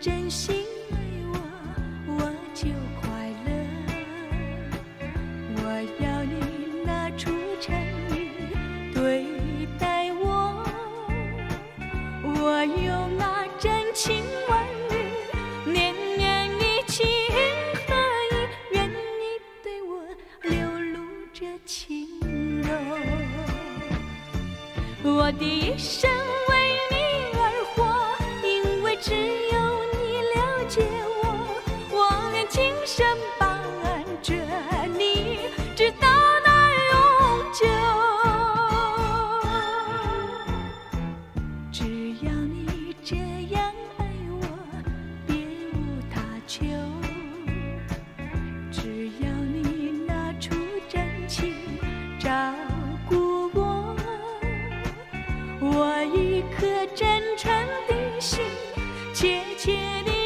珍惜。颗真诚的心，切切地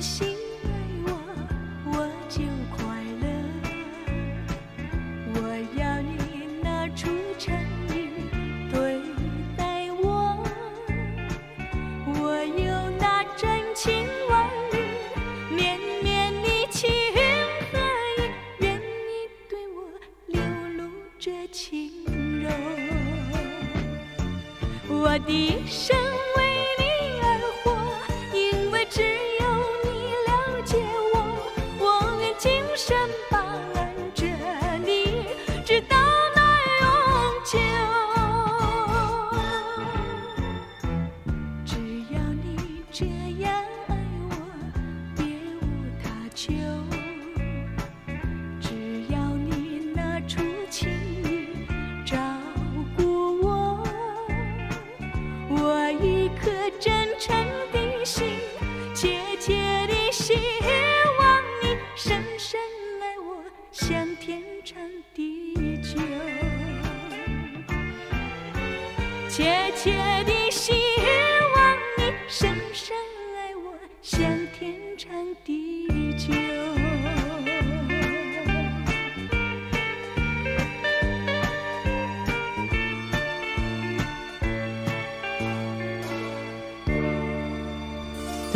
心真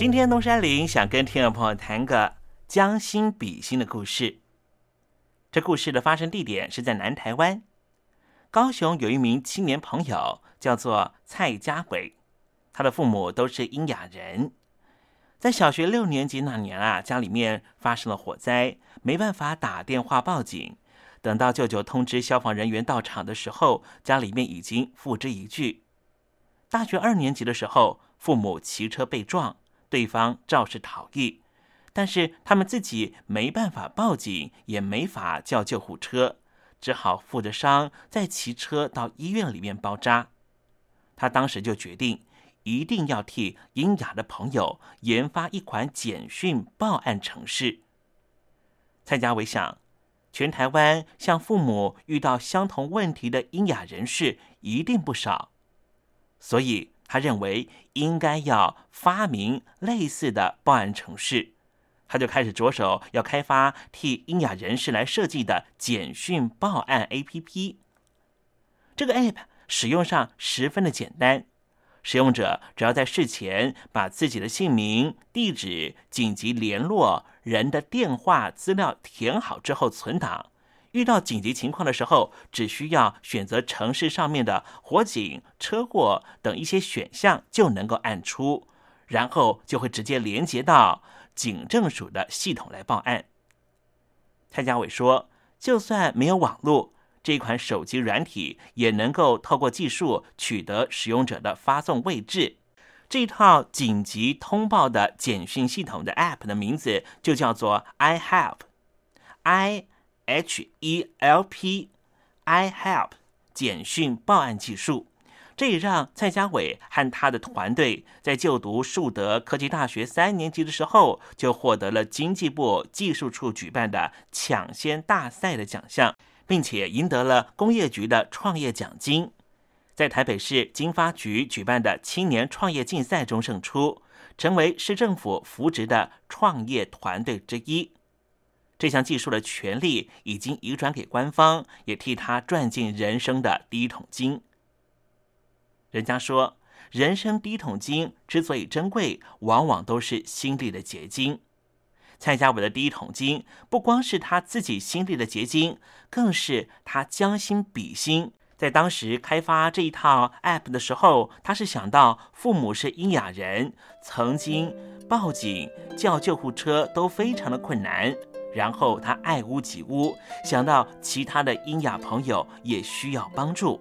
今天东山林想跟听众朋友谈个将心比心的故事。这故事的发生地点是在南台湾，高雄有一名青年朋友叫做蔡家伟，他的父母都是英雅人。在小学六年级那年啊，家里面发生了火灾，没办法打电话报警。等到舅舅通知消防人员到场的时候，家里面已经付之一炬。大学二年级的时候，父母骑车被撞。对方肇事逃逸，但是他们自己没办法报警，也没法叫救护车，只好负着伤再骑车到医院里面包扎。他当时就决定，一定要替英雅的朋友研发一款简讯报案程式。蔡家伟想，全台湾像父母遇到相同问题的英雅人士一定不少，所以。他认为应该要发明类似的报案程式，他就开始着手要开发替英雅人士来设计的简讯报案 APP。这个 App 使用上十分的简单，使用者只要在事前把自己的姓名、地址、紧急联络人的电话资料填好之后存档。遇到紧急情况的时候，只需要选择城市上面的火警、车祸等一些选项，就能够按出，然后就会直接连接到警政署的系统来报案。蔡家伟说：“就算没有网络，这款手机软体也能够透过技术取得使用者的发送位置。这套紧急通报的简讯系统的 App 的名字就叫做 I Help，I。” H E L P I Help 简讯报案技术，这也让蔡家伟和他的团队在就读树德科技大学三年级的时候，就获得了经济部技术处举办的抢先大赛的奖项，并且赢得了工业局的创业奖金，在台北市经发局举办的青年创业竞赛中胜出，成为市政府扶植的创业团队之一。这项技术的权利已经移转给官方，也替他赚进人生的第一桶金。人家说，人生第一桶金之所以珍贵，往往都是心力的结晶。蔡家伟的第一桶金，不光是他自己心力的结晶，更是他将心比心。在当时开发这一套 App 的时候，他是想到父母是聋哑人，曾经报警叫救护车都非常的困难。然后他爱屋及乌，想到其他的英雅朋友也需要帮助，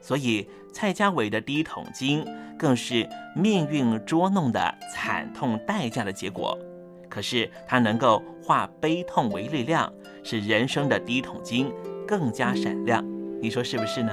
所以蔡家伟的第一桶金更是命运捉弄的惨痛代价的结果。可是他能够化悲痛为力量，使人生的第一桶金更加闪亮。你说是不是呢？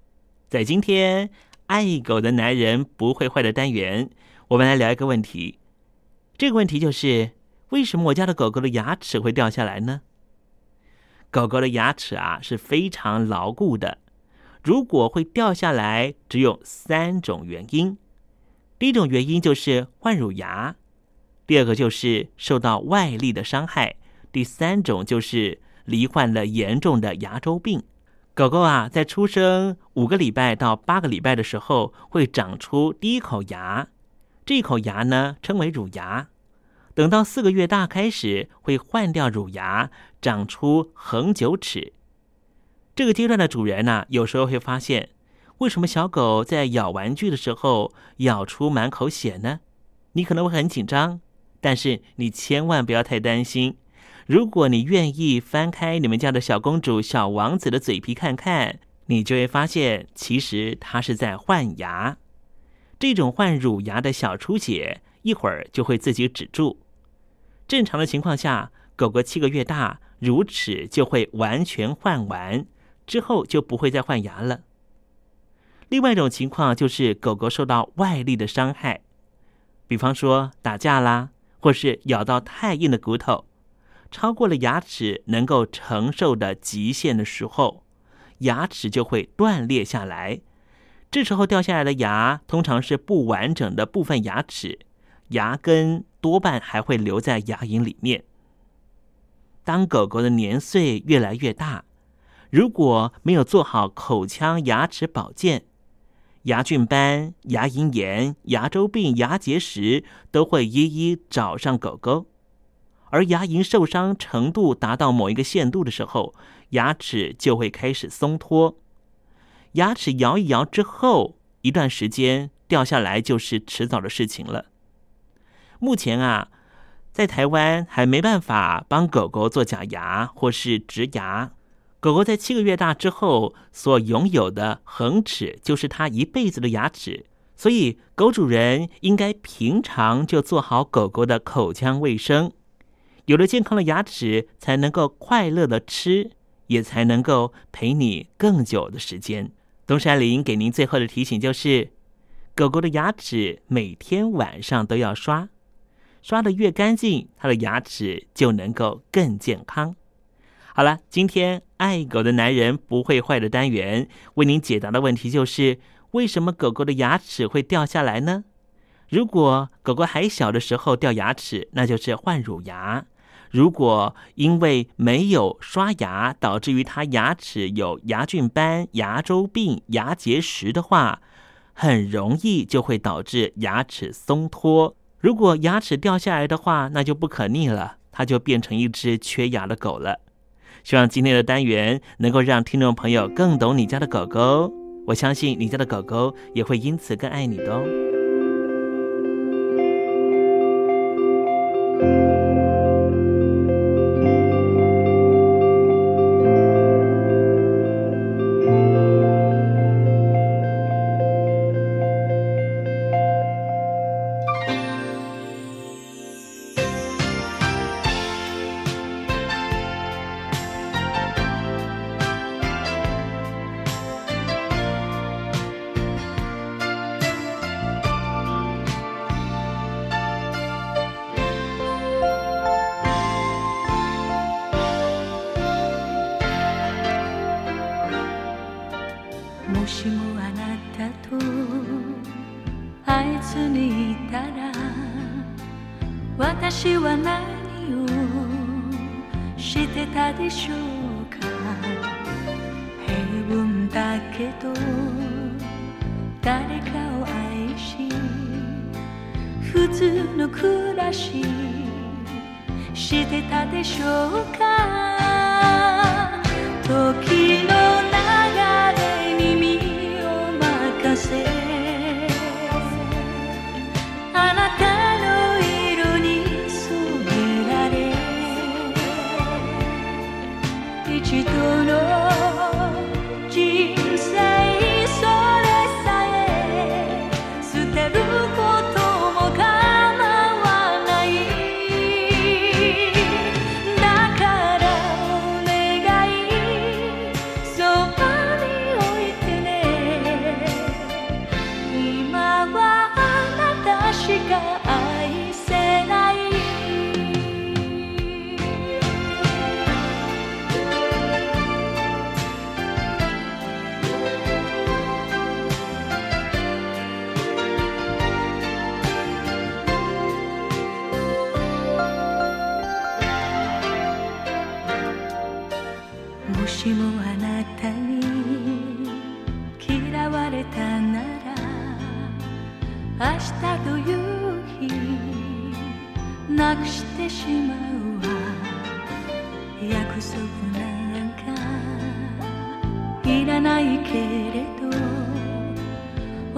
在今天爱狗的男人不会坏的单元，我们来聊一个问题。这个问题就是：为什么我家的狗狗的牙齿会掉下来呢？狗狗的牙齿啊是非常牢固的。如果会掉下来，只有三种原因。第一种原因就是换乳牙，第二个就是受到外力的伤害，第三种就是罹患了严重的牙周病。狗狗啊，在出生五个礼拜到八个礼拜的时候，会长出第一口牙，这一口牙呢称为乳牙。等到四个月大开始，会换掉乳牙，长出恒久齿。这个阶段的主人呢、有时候会发现，为什么小狗在咬玩具的时候咬出满口血呢？你可能会很紧张，但是你千万不要太担心。如果你愿意翻开你们家的小公主、小王子的嘴皮看看，你就会发现，其实它是在换牙。这种换乳牙的小出血，一会儿就会自己止住。正常的情况下，狗狗七个月大，乳齿就会完全换完。之后就不会再换牙了。另外一种情况就是狗狗受到外力的伤害，比方说打架啦，或是咬到太硬的骨头，超过了牙齿能够承受的极限的时候，牙齿就会断裂下来。这时候掉下来的牙通常是不完整的部分牙齿，牙根多半还会留在牙龈里面。当狗狗的年岁越来越大，如果没有做好口腔牙齿保健，牙菌斑、牙龈炎、牙周病、牙结石都会一一找上狗狗。而牙龈受伤程度达到某一个限度的时候，牙齿就会开始松脱。牙齿摇一摇之后，一段时间掉下来就是迟早的事情了。目前啊，在台湾还没办法帮狗狗做假牙或是植牙。狗狗在七个月大之后所拥有的恒齿，就是它一辈子的牙齿。所以，狗主人应该平常就做好狗狗的口腔卫生，有了健康的牙齿，才能够快乐的吃，也才能够陪你更久的时间。东山林给您最后的提醒就是：狗狗的牙齿每天晚上都要刷，刷得越干净，它的牙齿就能够更健康。好了，今天爱狗的男人不会坏的单元为您解答的问题就是：为什么狗狗的牙齿会掉下来呢？如果狗狗还小的时候掉牙齿，那就是换乳牙；如果因为没有刷牙，导致于它牙齿有牙菌斑、牙周病、牙结石的话，很容易就会导致牙齿松脱。如果牙齿掉下来的话，那就不可逆了，它就变成一只缺牙的狗了。希望今天的单元能够让听众朋友更懂你家的狗狗，我相信你家的狗狗也会因此更爱你的哦。でしょうか？平凡だけど誰かを愛し普通の暮らししてたでしょうか？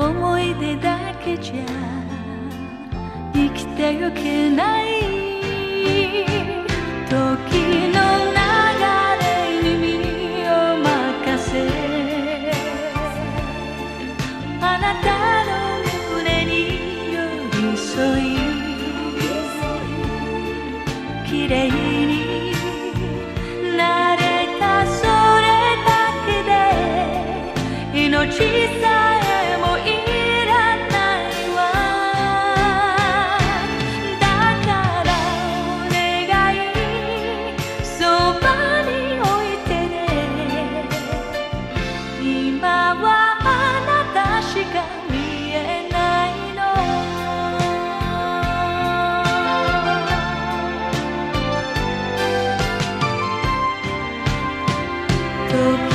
思い出だけじゃ生きてゆけない時 You.